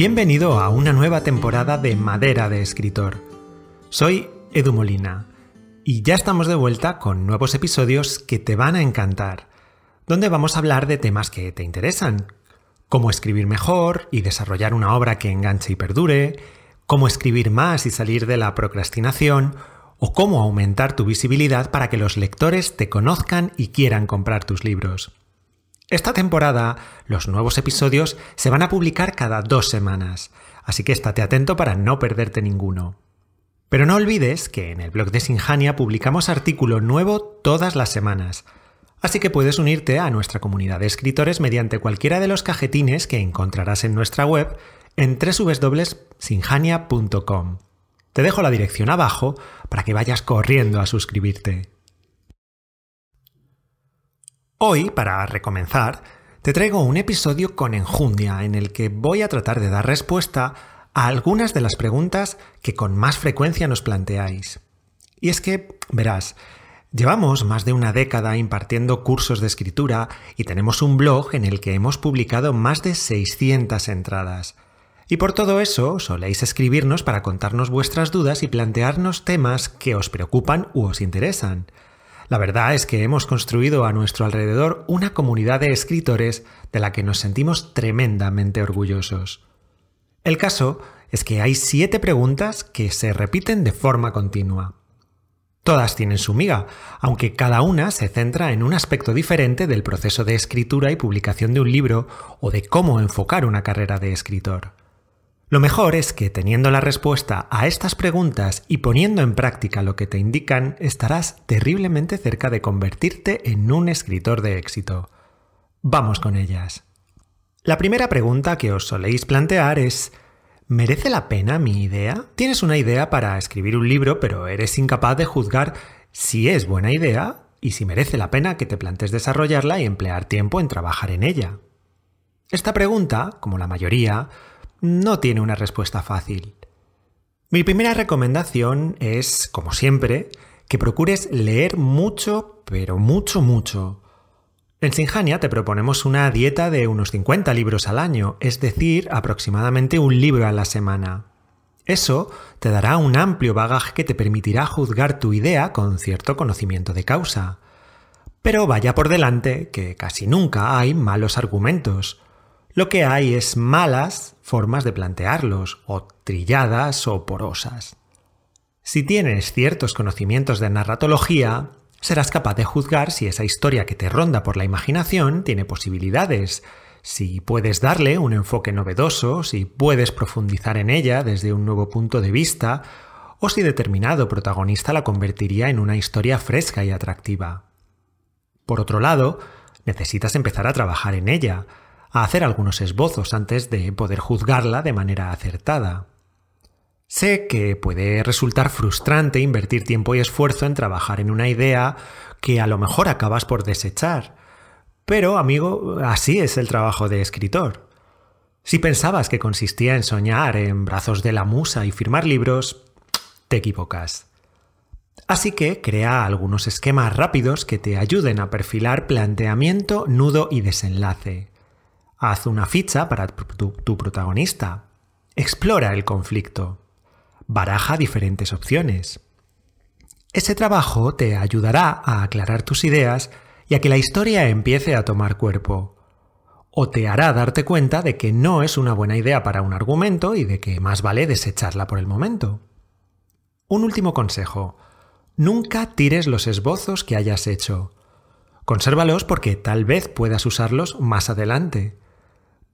Bienvenido a una nueva temporada de Madera de Escritor. Soy Edu Molina y ya estamos de vuelta con nuevos episodios que te van a encantar, donde vamos a hablar de temas que te interesan, cómo escribir mejor y desarrollar una obra que enganche y perdure, cómo escribir más y salir de la procrastinación, o cómo aumentar tu visibilidad para que los lectores te conozcan y quieran comprar tus libros. Esta temporada, los nuevos episodios se van a publicar cada dos semanas, así que estate atento para no perderte ninguno. Pero no olvides que en el blog de Sinjania publicamos artículo nuevo todas las semanas, así que puedes unirte a nuestra comunidad de escritores mediante cualquiera de los cajetines que encontrarás en nuestra web en www.sinjania.com. Te dejo la dirección abajo para que vayas corriendo a suscribirte. Hoy, para recomenzar, te traigo un episodio con enjundia en el que voy a tratar de dar respuesta a algunas de las preguntas que con más frecuencia nos planteáis. Y es que, verás, llevamos más de una década impartiendo cursos de escritura y tenemos un blog en el que hemos publicado más de 600 entradas. Y por todo eso soléis escribirnos para contarnos vuestras dudas y plantearnos temas que os preocupan u os interesan. La verdad es que hemos construido a nuestro alrededor una comunidad de escritores de la que nos sentimos tremendamente orgullosos. El caso es que hay siete preguntas que se repiten de forma continua. Todas tienen su miga, aunque cada una se centra en un aspecto diferente del proceso de escritura y publicación de un libro o de cómo enfocar una carrera de escritor. Lo mejor es que teniendo la respuesta a estas preguntas y poniendo en práctica lo que te indican, estarás terriblemente cerca de convertirte en un escritor de éxito. Vamos con ellas. La primera pregunta que os soléis plantear es ¿Merece la pena mi idea? Tienes una idea para escribir un libro, pero eres incapaz de juzgar si es buena idea y si merece la pena que te plantes desarrollarla y emplear tiempo en trabajar en ella. Esta pregunta, como la mayoría, no tiene una respuesta fácil. Mi primera recomendación es, como siempre, que procures leer mucho, pero mucho, mucho. En Sinjania te proponemos una dieta de unos 50 libros al año, es decir, aproximadamente un libro a la semana. Eso te dará un amplio bagaje que te permitirá juzgar tu idea con cierto conocimiento de causa. Pero vaya por delante que casi nunca hay malos argumentos. Lo que hay es malas formas de plantearlos, o trilladas o porosas. Si tienes ciertos conocimientos de narratología, serás capaz de juzgar si esa historia que te ronda por la imaginación tiene posibilidades, si puedes darle un enfoque novedoso, si puedes profundizar en ella desde un nuevo punto de vista, o si determinado protagonista la convertiría en una historia fresca y atractiva. Por otro lado, necesitas empezar a trabajar en ella, a hacer algunos esbozos antes de poder juzgarla de manera acertada. Sé que puede resultar frustrante invertir tiempo y esfuerzo en trabajar en una idea que a lo mejor acabas por desechar. Pero, amigo, así es el trabajo de escritor. Si pensabas que consistía en soñar en brazos de la musa y firmar libros, te equivocas. Así que crea algunos esquemas rápidos que te ayuden a perfilar planteamiento, nudo y desenlace. Haz una ficha para tu, protagonista. Explora el conflicto. Baraja diferentes opciones. Ese trabajo te ayudará a aclarar tus ideas y a que la historia empiece a tomar cuerpo. O te hará darte cuenta de que no es una buena idea para un argumento y de que más vale desecharla por el momento. Un último consejo. Nunca tires los esbozos que hayas hecho. Consérvalos porque tal vez puedas usarlos más adelante.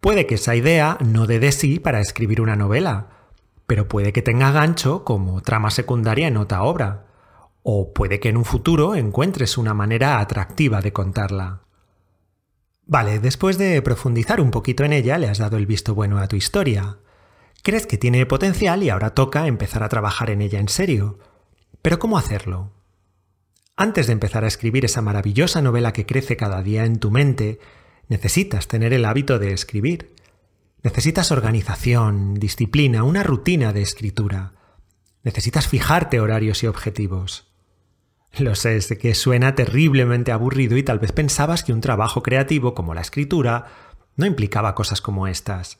Puede que esa idea no dé de sí para escribir una novela, pero puede que tenga gancho como trama secundaria en otra obra, o puede que en un futuro encuentres una manera atractiva de contarla. Vale, después de profundizar un poquito en ella, le has dado el visto bueno a tu historia. Crees que tiene potencial y ahora toca empezar a trabajar en ella en serio. Pero ¿cómo hacerlo? Antes de empezar a escribir esa maravillosa novela que crece cada día en tu mente, Necesitas tener el hábito de escribir. Necesitas organización, disciplina, una rutina de escritura. Necesitas fijarte horarios y objetivos. Lo sé, sé que suena terriblemente aburrido y tal vez pensabas que un trabajo creativo como la escritura no implicaba cosas como estas.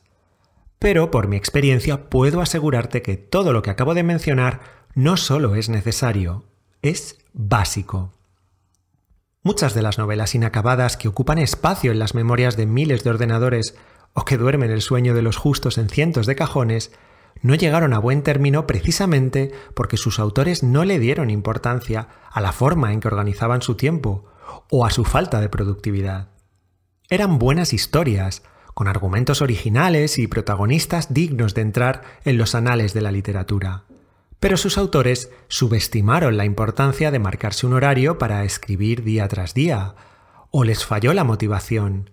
Pero por mi experiencia puedo asegurarte que todo lo que acabo de mencionar no solo es necesario, es básico. Muchas de las novelas inacabadas que ocupan espacio en las memorias de miles de ordenadores o que duermen el sueño de los justos en cientos de cajones no llegaron a buen término precisamente porque sus autores no le dieron importancia a la forma en que organizaban su tiempo o a su falta de productividad. Eran buenas historias, con argumentos originales y protagonistas dignos de entrar en los anales de la literatura. Pero sus autores subestimaron la importancia de marcarse un horario para escribir día tras día, o les falló la motivación,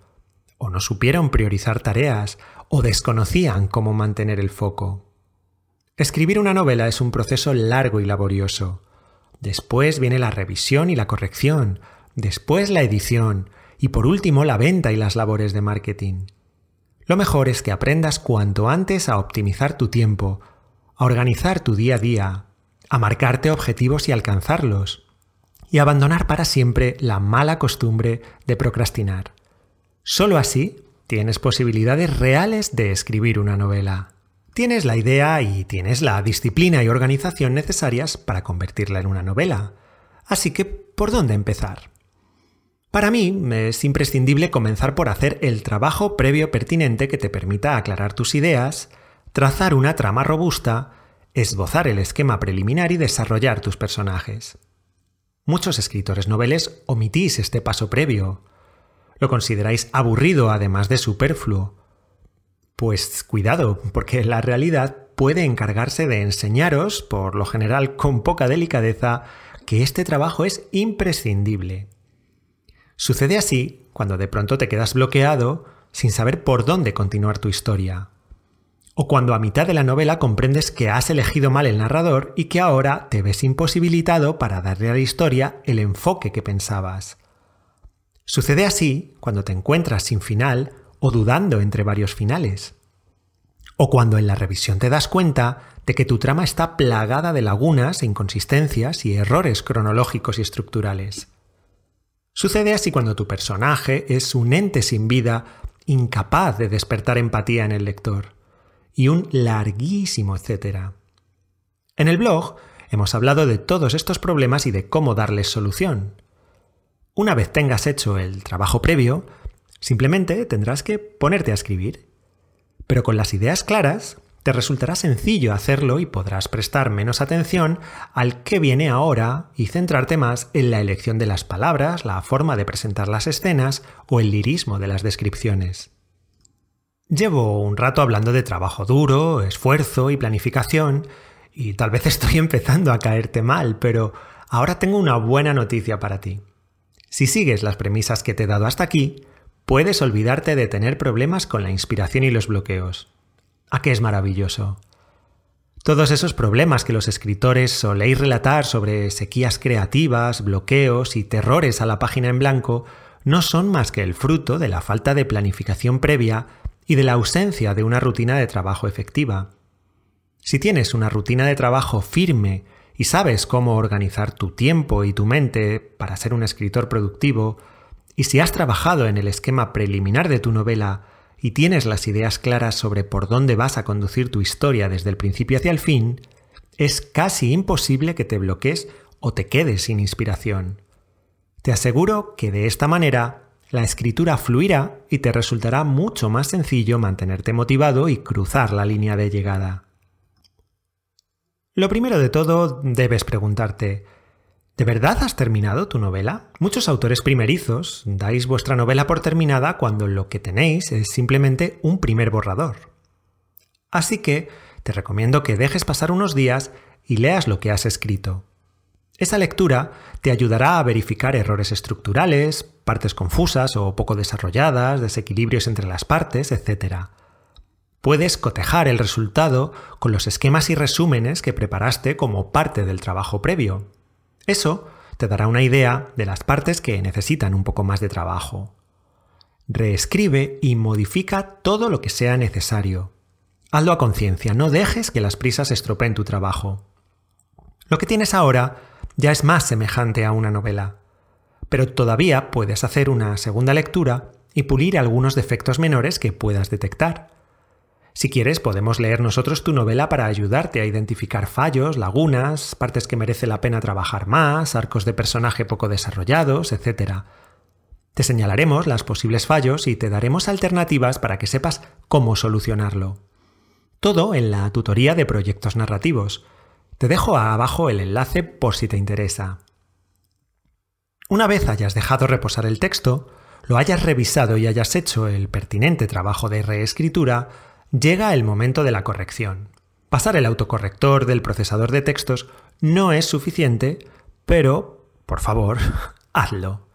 o no supieron priorizar tareas, o desconocían cómo mantener el foco. Escribir una novela es un proceso largo y laborioso. Después viene la revisión y la corrección, después la edición, y por último la venta y las labores de marketing. Lo mejor es que aprendas cuanto antes a optimizar tu tiempo, a organizar tu día a día, a marcarte objetivos y alcanzarlos, y abandonar para siempre la mala costumbre de procrastinar. Solo así tienes posibilidades reales de escribir una novela. Tienes la idea y tienes la disciplina y organización necesarias para convertirla en una novela. Así que, ¿por dónde empezar? Para mí es imprescindible comenzar por hacer el trabajo previo pertinente que te permita aclarar tus ideas, trazar una trama robusta, esbozar el esquema preliminar y desarrollar tus personajes. Muchos escritores noveles omitís este paso previo. Lo consideráis aburrido además de superfluo. Pues cuidado, porque la realidad puede encargarse de enseñaros, por lo general con poca delicadeza, que este trabajo es imprescindible. Sucede así cuando de pronto te quedas bloqueado sin saber por dónde continuar tu historia. O cuando a mitad de la novela comprendes que has elegido mal el narrador y que ahora te ves imposibilitado para darle a la historia el enfoque que pensabas. Sucede así cuando te encuentras sin final o dudando entre varios finales. O cuando en la revisión te das cuenta de que tu trama está plagada de lagunas, inconsistencias y errores cronológicos y estructurales. Sucede así cuando tu personaje es un ente sin vida, incapaz de despertar empatía en el lector. Y un larguísimo etcétera. En el blog hemos hablado de todos estos problemas y de cómo darles solución. Una vez tengas hecho el trabajo previo, simplemente tendrás que ponerte a escribir. Pero con las ideas claras, te resultará sencillo hacerlo y podrás prestar menos atención al que viene ahora y centrarte más en la elección de las palabras, la forma de presentar las escenas o el lirismo de las descripciones. Llevo un rato hablando de trabajo duro, esfuerzo y planificación, y tal vez estoy empezando a caerte mal, pero ahora tengo una buena noticia para ti. Si sigues las premisas que te he dado hasta aquí, puedes olvidarte de tener problemas con la inspiración y los bloqueos. ¿A qué es maravilloso? Todos esos problemas que los escritores soléis relatar sobre sequías creativas, bloqueos y terrores a la página en blanco no son más que el fruto de la falta de planificación previa y de la ausencia de una rutina de trabajo efectiva. Si tienes una rutina de trabajo firme y sabes cómo organizar tu tiempo y tu mente para ser un escritor productivo, y si has trabajado en el esquema preliminar de tu novela y tienes las ideas claras sobre por dónde vas a conducir tu historia desde el principio hacia el fin, es casi imposible que te bloques o te quedes sin inspiración. Te aseguro que de esta manera la escritura fluirá y te resultará mucho más sencillo mantenerte motivado y cruzar la línea de llegada. Lo primero de todo, debes preguntarte, ¿De verdad has terminado tu novela? Muchos autores primerizos dais vuestra novela por terminada cuando lo que tenéis es simplemente un primer borrador. Así que te recomiendo que dejes pasar unos días y leas lo que has escrito. Esa lectura te ayudará a verificar errores estructurales, partes confusas o poco desarrolladas, desequilibrios entre las partes, etc. Puedes cotejar el resultado con los esquemas y resúmenes que preparaste como parte del trabajo previo eso te dará una idea de las partes que necesitan un poco más de trabajo. Reescribe y modifica todo lo que sea necesario. Hazlo a conciencia, no dejes que las prisas estropeen tu trabajo. Lo que tienes ahora ya es más semejante a una novela, pero todavía puedes hacer una segunda lectura y pulir algunos defectos menores que puedas detectar. Si quieres, podemos leer nosotros tu novela para ayudarte a identificar fallos, lagunas, partes que merece la pena trabajar más, arcos de personaje poco desarrollados, etc. Te señalaremos las posibles fallos y te daremos alternativas para que sepas cómo solucionarlo. Todo en la tutoría de proyectos narrativos. Te dejo abajo el enlace por si te interesa. Una vez hayas dejado reposar el texto, lo hayas revisado y hayas hecho el pertinente trabajo de reescritura, llega el momento de la corrección. Pasar el autocorrector del procesador de textos no es suficiente, pero, por favor, hazlo.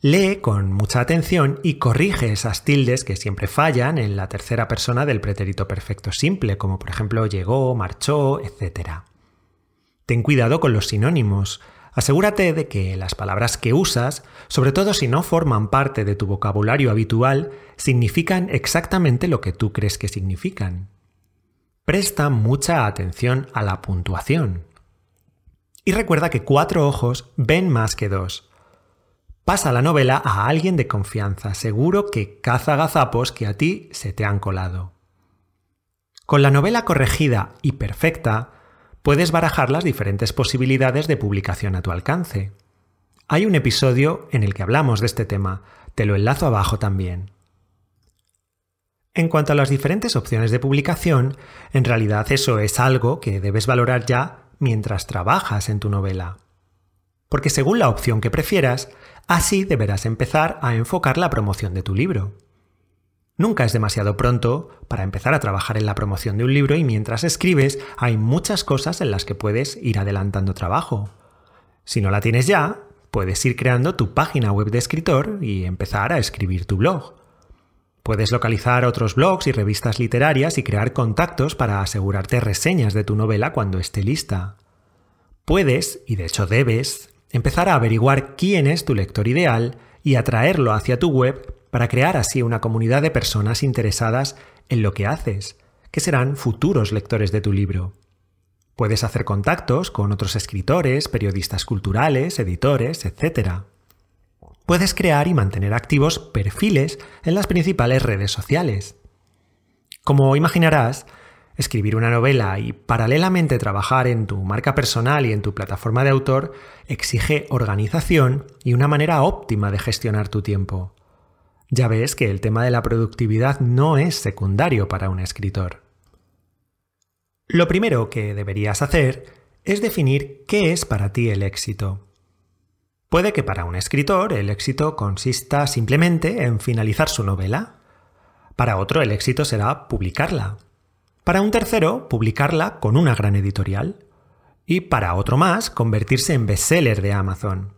Lee con mucha atención y corrige esas tildes que siempre fallan en la tercera persona del pretérito perfecto simple, como por ejemplo llegó, marchó, etc. Ten cuidado con los sinónimos. Asegúrate de que las palabras que usas, sobre todo si no forman parte de tu vocabulario habitual, significan exactamente lo que tú crees que significan. Presta mucha atención a la puntuación. Y recuerda que cuatro ojos ven más que dos. Pasa la novela a alguien de confianza, seguro que caza gazapos que a ti se te han colado. Con la novela corregida y perfecta, puedes barajar las diferentes posibilidades de publicación a tu alcance. Hay un episodio en el que hablamos de este tema, te lo enlazo abajo también. En cuanto a las diferentes opciones de publicación, en realidad eso es algo que debes valorar ya mientras trabajas en tu novela. Porque según la opción que prefieras, Así deberás empezar a enfocar la promoción de tu libro. Nunca es demasiado pronto para empezar a trabajar en la promoción de un libro y mientras escribes hay muchas cosas en las que puedes ir adelantando trabajo. Si no la tienes ya, puedes ir creando tu página web de escritor y empezar a escribir tu blog. Puedes localizar otros blogs y revistas literarias y crear contactos para asegurarte reseñas de tu novela cuando esté lista. Puedes, y de hecho debes, empezar a averiguar quién es tu lector ideal y atraerlo hacia tu web para crear así una comunidad de personas interesadas en lo que haces, que serán futuros lectores de tu libro. Puedes hacer contactos con otros escritores, periodistas culturales, editores, etc. Puedes crear y mantener activos perfiles en las principales redes sociales. Como imaginarás, escribir una novela y paralelamente trabajar en tu marca personal y en tu plataforma de autor exige organización y una manera óptima de gestionar tu tiempo. Ya ves que el tema de la productividad no es secundario para un escritor. Lo primero que deberías hacer es definir qué es para ti el éxito. Puede que para un escritor el éxito consista simplemente en finalizar su novela. Para otro el éxito será publicarla, para un tercero, publicarla con una gran editorial. Y para otro más, convertirse en bestseller de Amazon.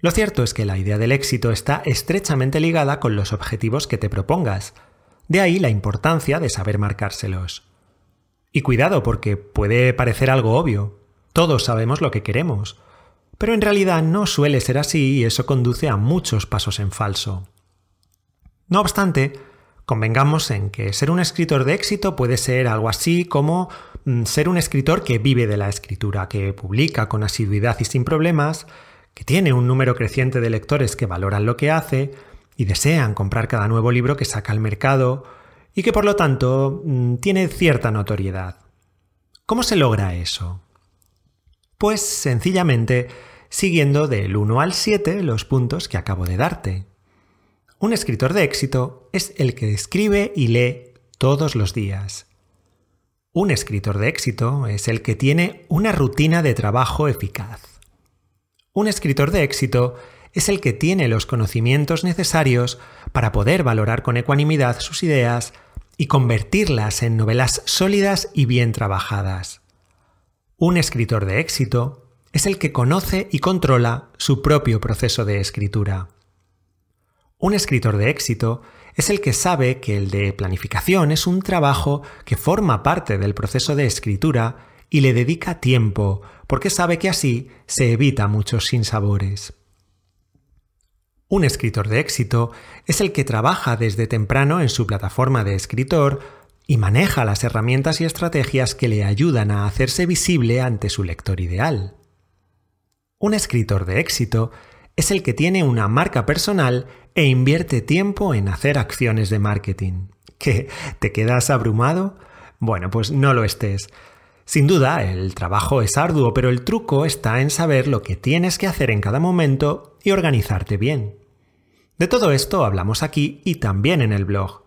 Lo cierto es que la idea del éxito está estrechamente ligada con los objetivos que te propongas. De ahí la importancia de saber marcárselos. Y cuidado porque puede parecer algo obvio. Todos sabemos lo que queremos. Pero en realidad no suele ser así y eso conduce a muchos pasos en falso. No obstante, Convengamos en que ser un escritor de éxito puede ser algo así como mm, ser un escritor que vive de la escritura, que publica con asiduidad y sin problemas, que tiene un número creciente de lectores que valoran lo que hace y desean comprar cada nuevo libro que saca al mercado y que por lo tanto mm, tiene cierta notoriedad. ¿Cómo se logra eso? Pues sencillamente siguiendo del 1 al 7 los puntos que acabo de darte. Un escritor de éxito es el que escribe y lee todos los días. Un escritor de éxito es el que tiene una rutina de trabajo eficaz. Un escritor de éxito es el que tiene los conocimientos necesarios para poder valorar con ecuanimidad sus ideas y convertirlas en novelas sólidas y bien trabajadas. Un escritor de éxito es el que conoce y controla su propio proceso de escritura. Un escritor de éxito es el que sabe que el de planificación es un trabajo que forma parte del proceso de escritura y le dedica tiempo, porque sabe que así se evita muchos sinsabores. Un escritor de éxito es el que trabaja desde temprano en su plataforma de escritor y maneja las herramientas y estrategias que le ayudan a hacerse visible ante su lector ideal. Un escritor de éxito es el que tiene una marca personal e invierte tiempo en hacer acciones de marketing. ¿Qué? ¿Te quedas abrumado? Bueno, pues no lo estés. Sin duda, el trabajo es arduo, pero el truco está en saber lo que tienes que hacer en cada momento y organizarte bien. De todo esto hablamos aquí y también en el blog.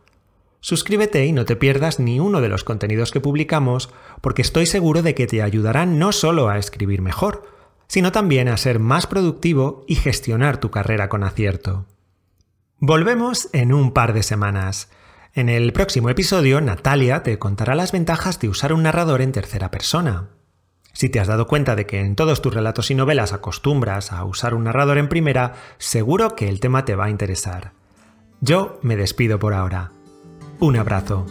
Suscríbete y no te pierdas ni uno de los contenidos que publicamos, porque estoy seguro de que te ayudarán no solo a escribir mejor, sino también a ser más productivo y gestionar tu carrera con acierto. Volvemos en un par de semanas. En el próximo episodio, Natalia te contará las ventajas de usar un narrador en tercera persona. Si te has dado cuenta de que en todos tus relatos y novelas acostumbras a usar un narrador en primera, seguro que el tema te va a interesar. Yo me despido por ahora. Un abrazo.